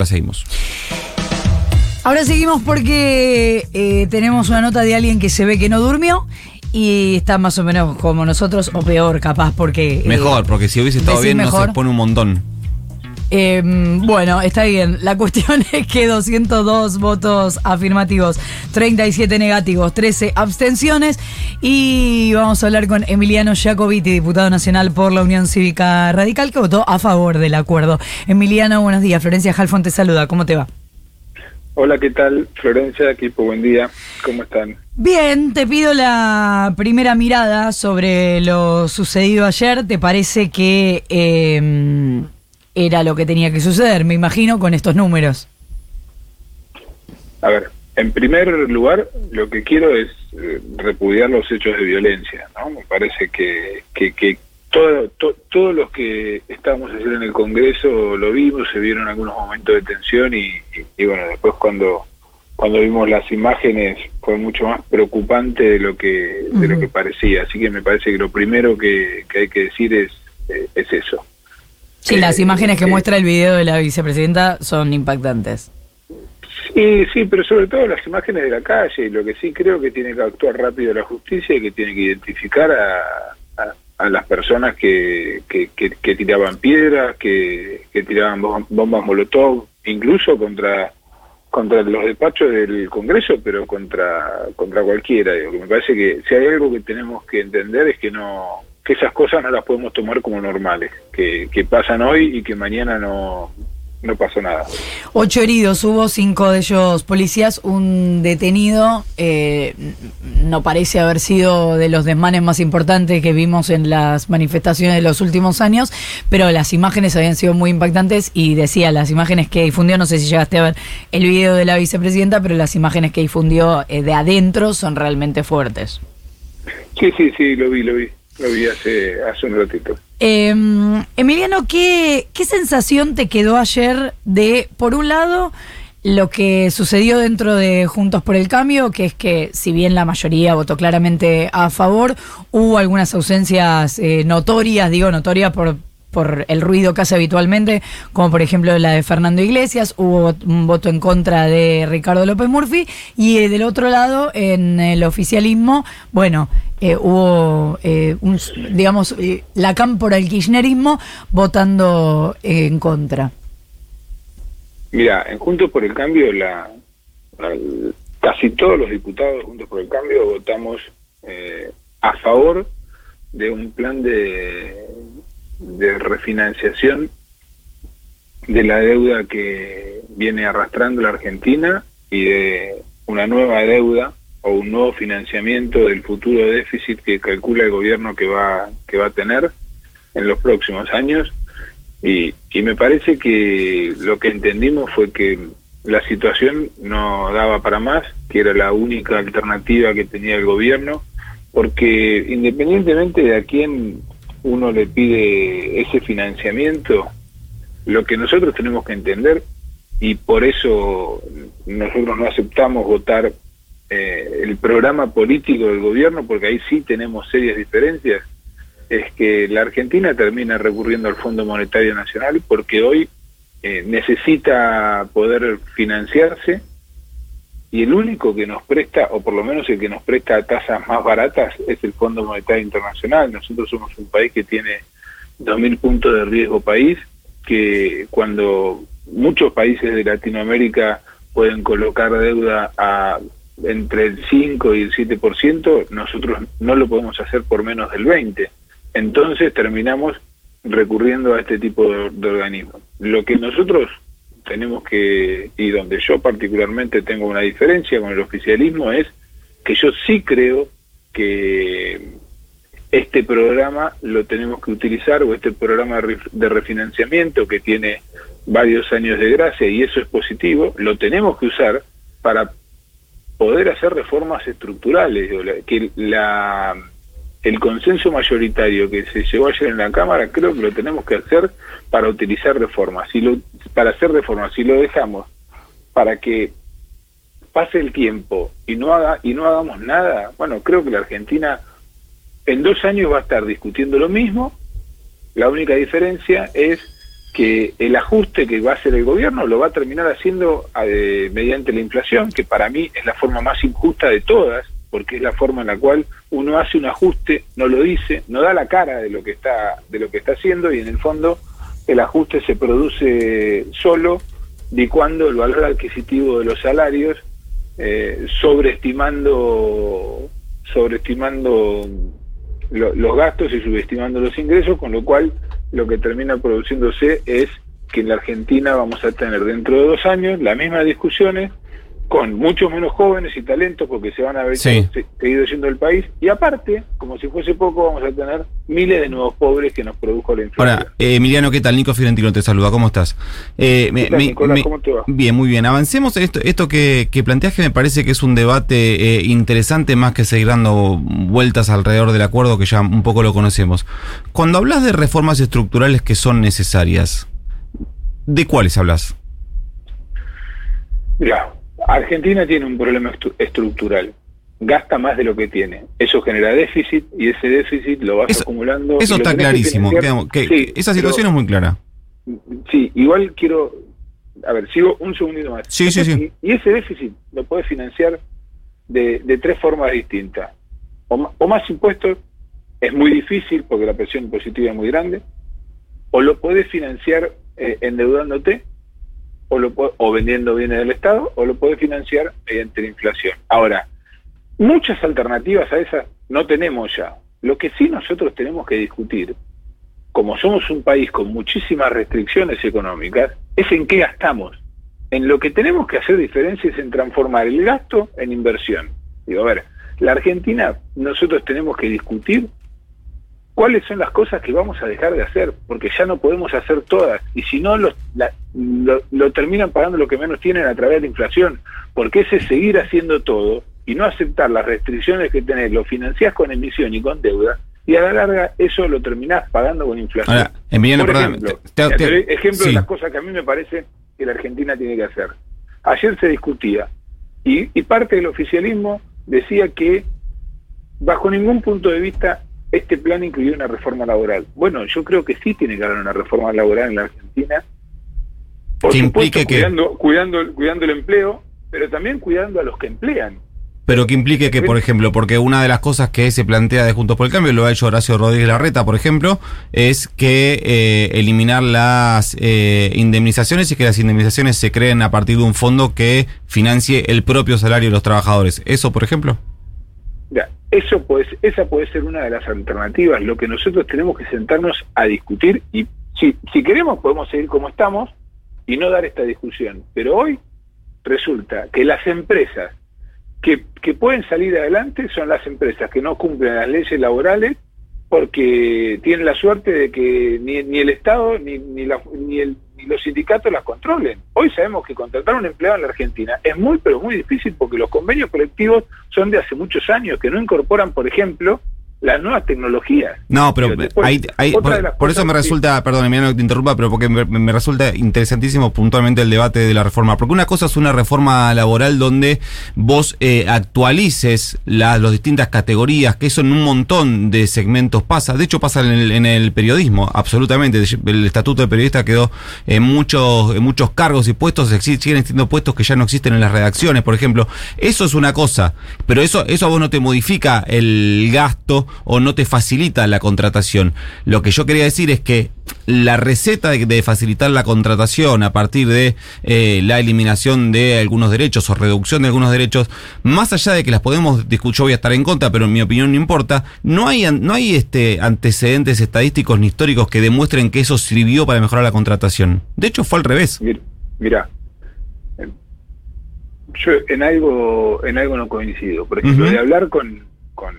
La seguimos. Ahora seguimos porque eh, tenemos una nota de alguien que se ve que no durmió y está más o menos como nosotros o peor capaz porque... eh, Mejor, porque si hubiese estado bien no mejor. se pone un montón. Eh, bueno, está bien. La cuestión es que 202 votos afirmativos, 37 negativos, 13 abstenciones. Y vamos a hablar con Emiliano Jacobiti, diputado nacional por la Unión Cívica Radical, que votó a favor del acuerdo. Emiliano, buenos días. Florencia Halfon te saluda. ¿Cómo te va? Hola, ¿qué tal? Florencia, equipo, buen día. ¿Cómo están? Bien, te pido la primera mirada sobre lo sucedido ayer. ¿Te parece que eh, era lo que tenía que suceder, me imagino, con estos números? A ver, en primer lugar, lo que quiero es eh, repudiar los hechos de violencia, ¿no? Me parece que, que, que todo, to- todos los que estábamos ayer en el Congreso lo vimos, se vieron algunos momentos de tensión y, y- y bueno, después cuando cuando vimos las imágenes fue mucho más preocupante de lo que de lo que parecía, así que me parece que lo primero que, que hay que decir es eh, es eso. Sí, las Eh, imágenes que eh, muestra el video de la vicepresidenta son impactantes. Sí, sí, pero sobre todo las imágenes de la calle. y Lo que sí creo que tiene que actuar rápido la justicia y que tiene que identificar a, a- a las personas que, que, que- que tiraban piedras, que, que tiraban bom- bombas molotov, incluso contra contra los despachos del Congreso, pero contra contra cualquiera. Digo, que me parece que si hay algo que tenemos que entender es que no que esas cosas no las podemos tomar como normales, que, que pasan hoy y que mañana no no pasó nada. Ocho heridos hubo, cinco de ellos policías, un detenido. eh, no parece haber sido de los desmanes más importantes que vimos en las manifestaciones de los últimos años, pero las imágenes habían sido muy impactantes y decía, las imágenes que difundió, no sé si llegaste a ver el video de la vicepresidenta, pero las imágenes que difundió eh, de adentro son realmente fuertes. Sí, sí, sí, lo vi, lo vi. Lo vi hace, hace un ratito. Eh, Emiliano, ¿qué, ¿qué sensación te quedó ayer de, por un lado, lo que sucedió dentro de Juntos por el Cambio, que es que si bien la mayoría votó claramente a favor, hubo algunas ausencias eh, notorias, digo notorias por por el ruido que hace habitualmente, como por ejemplo la de Fernando Iglesias, hubo un voto en contra de Ricardo López Murphy, y eh, del otro lado, en el oficialismo, bueno, eh, hubo, eh, un, digamos, eh, la cámpora del kirchnerismo votando eh, en contra. Mira, en Juntos por el Cambio, la, casi todos los diputados Juntos por el Cambio votamos eh, a favor de un plan de, de refinanciación de la deuda que viene arrastrando la Argentina y de una nueva deuda o un nuevo financiamiento del futuro déficit que calcula el gobierno que va que va a tener en los próximos años. Y, y me parece que lo que entendimos fue que la situación no daba para más, que era la única alternativa que tenía el gobierno, porque independientemente de a quién uno le pide ese financiamiento, lo que nosotros tenemos que entender, y por eso nosotros no aceptamos votar eh, el programa político del gobierno, porque ahí sí tenemos serias diferencias, es que la Argentina termina recurriendo al Fondo Monetario Nacional porque hoy eh, necesita poder financiarse y el único que nos presta, o por lo menos el que nos presta a tasas más baratas, es el Fondo Monetario Internacional. Nosotros somos un país que tiene 2.000 puntos de riesgo país, que cuando muchos países de Latinoamérica pueden colocar deuda a entre el 5 y el 7%, nosotros no lo podemos hacer por menos del 20%. Entonces terminamos recurriendo a este tipo de, de organismos. Lo que nosotros tenemos que, y donde yo particularmente tengo una diferencia con el oficialismo, es que yo sí creo que este programa lo tenemos que utilizar, o este programa de ref- de refinanciamiento que tiene varios años de gracia, y eso es positivo, lo tenemos que usar para poder hacer reformas estructurales, que la el consenso mayoritario que se llevó ayer en la Cámara, creo que lo tenemos que hacer para utilizar reformas. Si lo, para hacer reformas, si lo dejamos para que pase el tiempo y no haga y no hagamos nada, bueno, creo que la Argentina en dos años va a estar discutiendo lo mismo. La única diferencia es que el ajuste que va a hacer el gobierno lo va a terminar haciendo eh, mediante la inflación, que para mí es la forma más injusta de todas, porque es la forma en la cual uno hace un ajuste, no lo dice, no da la cara de lo que está de lo que está haciendo y en el fondo el ajuste se produce solo cuando el valor adquisitivo de los salarios, eh, sobreestimando sobreestimando los gastos y subestimando los ingresos, con lo cual lo que termina produciéndose es que en la Argentina vamos a tener dentro de dos años las mismas discusiones con muchos menos jóvenes y talentos porque se van a haber seguido yendo del país y aparte, como si fuese poco, vamos a tener miles de nuevos pobres que nos produjo la inflación. Ahora, eh, Emiliano, ¿qué tal? Nico Fiorentino te saluda, ¿cómo estás? Eh, ¿Cómo te va? Bien, muy bien. Avancemos esto, esto que, que planteas que me parece que es un debate eh, interesante más que seguir dando vueltas alrededor del acuerdo que ya un poco lo conocemos. Cuando hablas de reformas estructurales que son necesarias, ¿de cuáles hablas? Mira, Argentina tiene un problema estructural. Gasta más de lo que tiene. Eso genera déficit y ese déficit lo vas acumulando. Eso está clarísimo. esa situación es muy clara. Sí, igual quiero. A ver, sigo un segundito más. Sí, sí, sí. Y, ese déficit lo puedes financiar de, tres formas distintas. O, más impuestos, es muy difícil porque la presión impositiva es muy grande. O lo puedes financiar eh, endeudándote o, lo, o vendiendo bienes del Estado o lo puede financiar mediante la inflación. Ahora, muchas alternativas a esas no tenemos ya. Lo que sí nosotros tenemos que discutir, como somos un país con muchísimas restricciones económicas, es en qué gastamos. En lo que tenemos que hacer diferencia es en transformar el gasto en inversión. Digo, a ver, la Argentina nosotros tenemos que discutir cuáles son las cosas que vamos a dejar de hacer, porque ya no podemos hacer todas, y si no, lo, lo, terminan pagando lo que menos tienen a través de la inflación, porque ese seguir haciendo todo y no aceptar las restricciones que tenés, lo financiás con emisión y con deuda, y a la larga eso lo terminás pagando con inflación. Ahora, Por ejemplo, ejemplo de las cosas que a mí me parece que la Argentina tiene que hacer. Ayer se discutía, y, y parte del oficialismo decía que bajo ningún punto de vista este plan incluye una reforma laboral. Bueno, yo creo que sí tiene que haber una reforma laboral en la Argentina. Por supuesto, cuidando, cuidando, cuidando el empleo, pero también cuidando a los que emplean. Pero que implique que, por ejemplo, porque una de las cosas que se plantea de Juntos por el Cambio, lo ha hecho Horacio Rodríguez Larreta, por ejemplo, es que eh, eliminar las eh, indemnizaciones y que las indemnizaciones se creen a partir de un fondo que financie el propio salario de los trabajadores. ¿Eso, por ejemplo? Eso pues, esa puede ser una de las alternativas. Lo que nosotros tenemos que sentarnos a discutir y si, si queremos podemos seguir como estamos y no dar esta discusión. Pero hoy resulta que las empresas que, que pueden salir adelante son las empresas que no cumplen las leyes laborales porque tienen la suerte de que ni, ni el Estado ni, ni, la, ni el y los sindicatos las controlen. Hoy sabemos que contratar a un empleado en la Argentina es muy, pero muy difícil porque los convenios colectivos son de hace muchos años, que no incorporan, por ejemplo, las nuevas tecnologías. No, pero por, eso me resulta, perdón, Emiliano que te interrumpa, pero porque me, resulta interesantísimo puntualmente el debate de la reforma. Porque una cosa es una reforma laboral donde vos eh, actualices las distintas categorías, que eso en un montón de segmentos pasa. De hecho, pasa en el, periodismo, absolutamente. El estatuto de periodista quedó en muchos, en muchos cargos y puestos, siguen existiendo puestos que ya no existen en las redacciones, por ejemplo. Eso es una cosa, pero eso, eso a vos no te modifica el gasto o no te facilita la contratación. Lo que yo quería decir es que la receta de, facilitar la contratación a partir de eh, la eliminación de algunos derechos o reducción de algunos derechos, más allá de que las podemos discutir, yo voy a estar en contra, pero en mi opinión no importa, no hay, no hay este, antecedentes estadísticos ni históricos que demuestren que eso sirvió para mejorar la contratación. De hecho, fue al revés. Mira, yo en algo, en algo no coincido. Por ejemplo, de hablar con con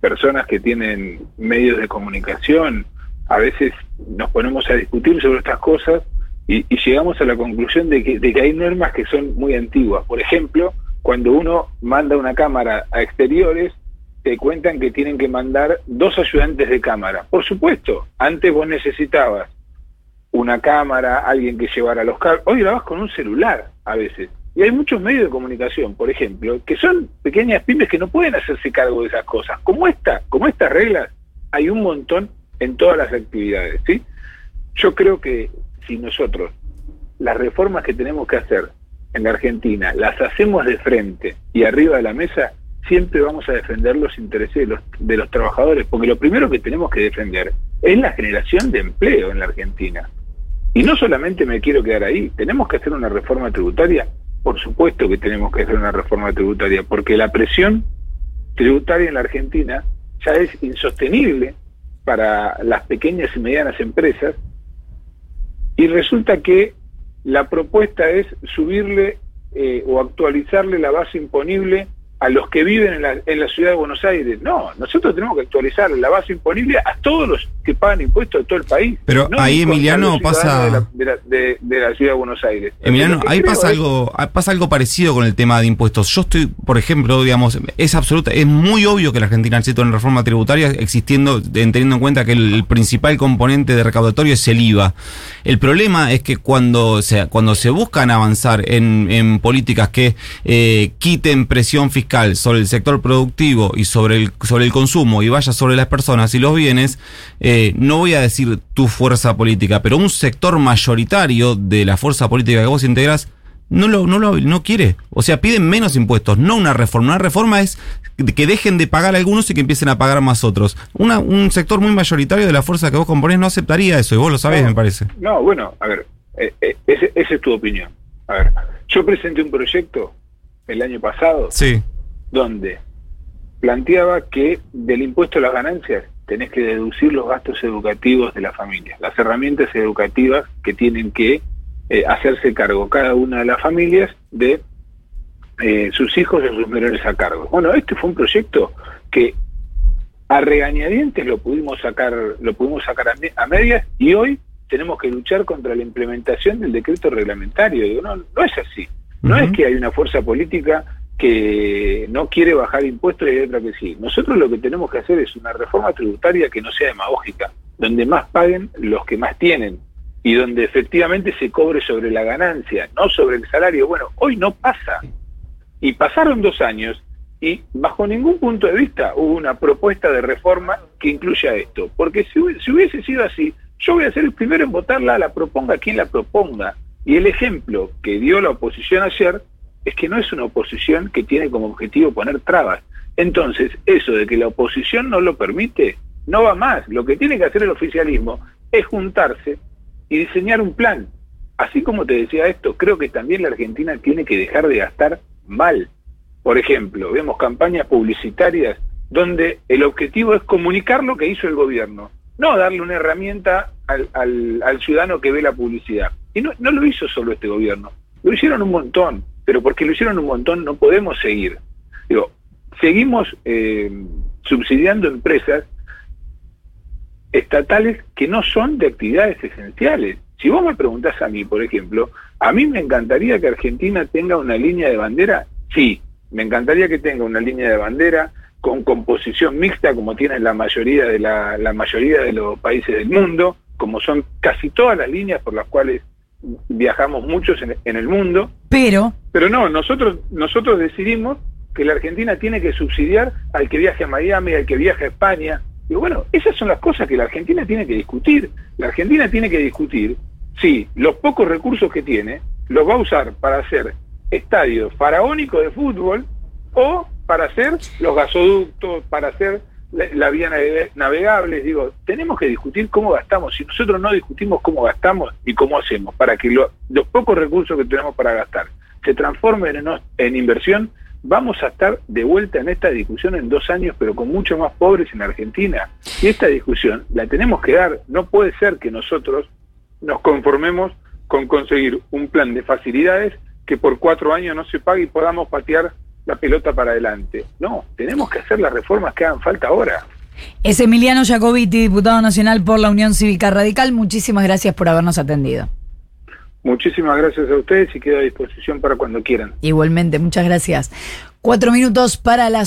personas que tienen medios de comunicación, a veces nos ponemos a discutir sobre estas cosas y, llegamos a la conclusión de que, de que hay normas que son muy antiguas. Por ejemplo, cuando uno manda una cámara a exteriores, te cuentan que tienen que mandar dos ayudantes de cámara. Por supuesto, antes vos necesitabas una cámara, alguien que llevara los cables. Hoy grabás con un celular a veces. Y hay muchos medios de comunicación, por ejemplo, que son pequeñas pymes que no pueden hacerse cargo de esas cosas. Como esta, como estas reglas, hay un montón en todas las actividades, ¿sí? yo creo que si nosotros las reformas que tenemos que hacer en la Argentina las hacemos de frente y arriba de la mesa, siempre vamos a defender los intereses de los, de los trabajadores, porque lo primero que tenemos que defender es la generación de empleo en la Argentina. Y no solamente me quiero quedar ahí, tenemos que hacer una reforma tributaria, por supuesto que tenemos que hacer una reforma tributaria, porque la presión tributaria en la Argentina ya es insostenible para las pequeñas y medianas empresas. Y resulta que la propuesta es subirle eh, o actualizarle la base imponible a los que viven en la, en la ciudad de Buenos Aires. No, nosotros tenemos que actualizar la base imponible a todos los que pagan impuestos de todo el país. Pero ahí, Emiliano, pasa... De la, de, la, ciudad de Buenos Aires. Emiliano, ahí pasa algo, pasa algo parecido con el tema de impuestos. Yo estoy, por ejemplo, digamos, es absoluta, es muy obvio que la Argentina necesita una reforma tributaria existiendo, teniendo en cuenta que el, principal componente de recaudatorio es el IVA. El problema es que cuando se, cuando se buscan avanzar en, en políticas que eh, quiten presión fiscal, sobre el sector productivo y sobre el, sobre el consumo y vaya sobre las personas y los bienes, eh, no voy a decir tu fuerza política, pero un sector mayoritario de la fuerza política que vos integras no lo, no lo no quiere. O sea, piden menos impuestos, no una reforma. Una reforma es que dejen de pagar algunos y que empiecen a pagar más otros. Una, un sector muy mayoritario de la fuerza que vos componés no aceptaría eso, y vos lo sabés, me parece. No, bueno, a ver, eh, eh, esa es tu opinión. A ver, yo presenté un proyecto el año pasado. Sí donde planteaba que del impuesto a las ganancias tenés que deducir los gastos educativos de la familia, las herramientas educativas que tienen que eh, hacerse cargo cada una de las familias de eh, sus hijos y sus menores a cargo. Bueno, este fue un proyecto que a regañadientes lo pudimos sacar, lo pudimos sacar a, medias y hoy tenemos que luchar contra la implementación del decreto reglamentario. no, no es así. No es que hay una fuerza política que no quiere bajar impuestos y hay otra que sí. Nosotros lo que tenemos que hacer es una reforma tributaria que no sea demagógica, donde más paguen los que más tienen y donde efectivamente se cobre sobre la ganancia, no sobre el salario. Bueno, hoy no pasa. Y pasaron dos años y bajo ningún punto de vista hubo una propuesta de reforma que incluya esto. Porque si, si hubiese sido así, yo voy a ser el primero en votarla, la proponga quien la proponga. Y el ejemplo que dio la oposición ayer es que no es una oposición que tiene como objetivo poner trabas. Entonces, eso de que la oposición no lo permite, no va más. Lo que tiene que hacer el oficialismo es juntarse y diseñar un plan. Así como te decía esto, creo que también la Argentina tiene que dejar de gastar mal. Por ejemplo, vemos campañas publicitarias donde el objetivo es comunicar lo que hizo el gobierno, no darle una herramienta al, al, ciudadano que ve la publicidad. Y no, no lo hizo solo este gobierno, lo hicieron un montón pero porque lo hicieron un montón no podemos seguir. Digo, seguimos eh, subsidiando empresas estatales que no son de actividades esenciales. Si vos me preguntás a mí, por ejemplo, a mí me encantaría que Argentina tenga una línea de bandera, sí, me encantaría que tenga una línea de bandera con composición mixta como tienen la mayoría de la, la mayoría de los países del mundo, como son casi todas las líneas por las cuales viajamos muchos en, el mundo. Pero. Pero no, nosotros, nosotros decidimos que la Argentina tiene que subsidiar al que viaje a Miami, al que viaje a España. Y bueno, esas son las cosas que la Argentina tiene que discutir. La Argentina tiene que discutir si los pocos recursos que tiene los va a usar para hacer estadios faraónicos de fútbol o para hacer los gasoductos, para hacer la vía navegable, digo, tenemos que discutir cómo gastamos. Si nosotros no discutimos cómo gastamos y cómo hacemos para que los pocos recursos que tenemos para gastar se transformen en, en inversión, vamos a estar de vuelta en esta discusión en dos años, pero con mucho más pobres en Argentina. Y esta discusión la tenemos que dar. No puede ser que nosotros nos conformemos con conseguir un plan de facilidades que por cuatro años no se pague y podamos patear la pelota para adelante. No, tenemos que hacer las reformas que hagan falta ahora. Es Emiliano Jacobiti, diputado nacional por la Unión Cívica Radical. Muchísimas gracias por habernos atendido. Muchísimas gracias a ustedes y quedo a disposición para cuando quieran. Igualmente, muchas gracias. Cuatro minutos para las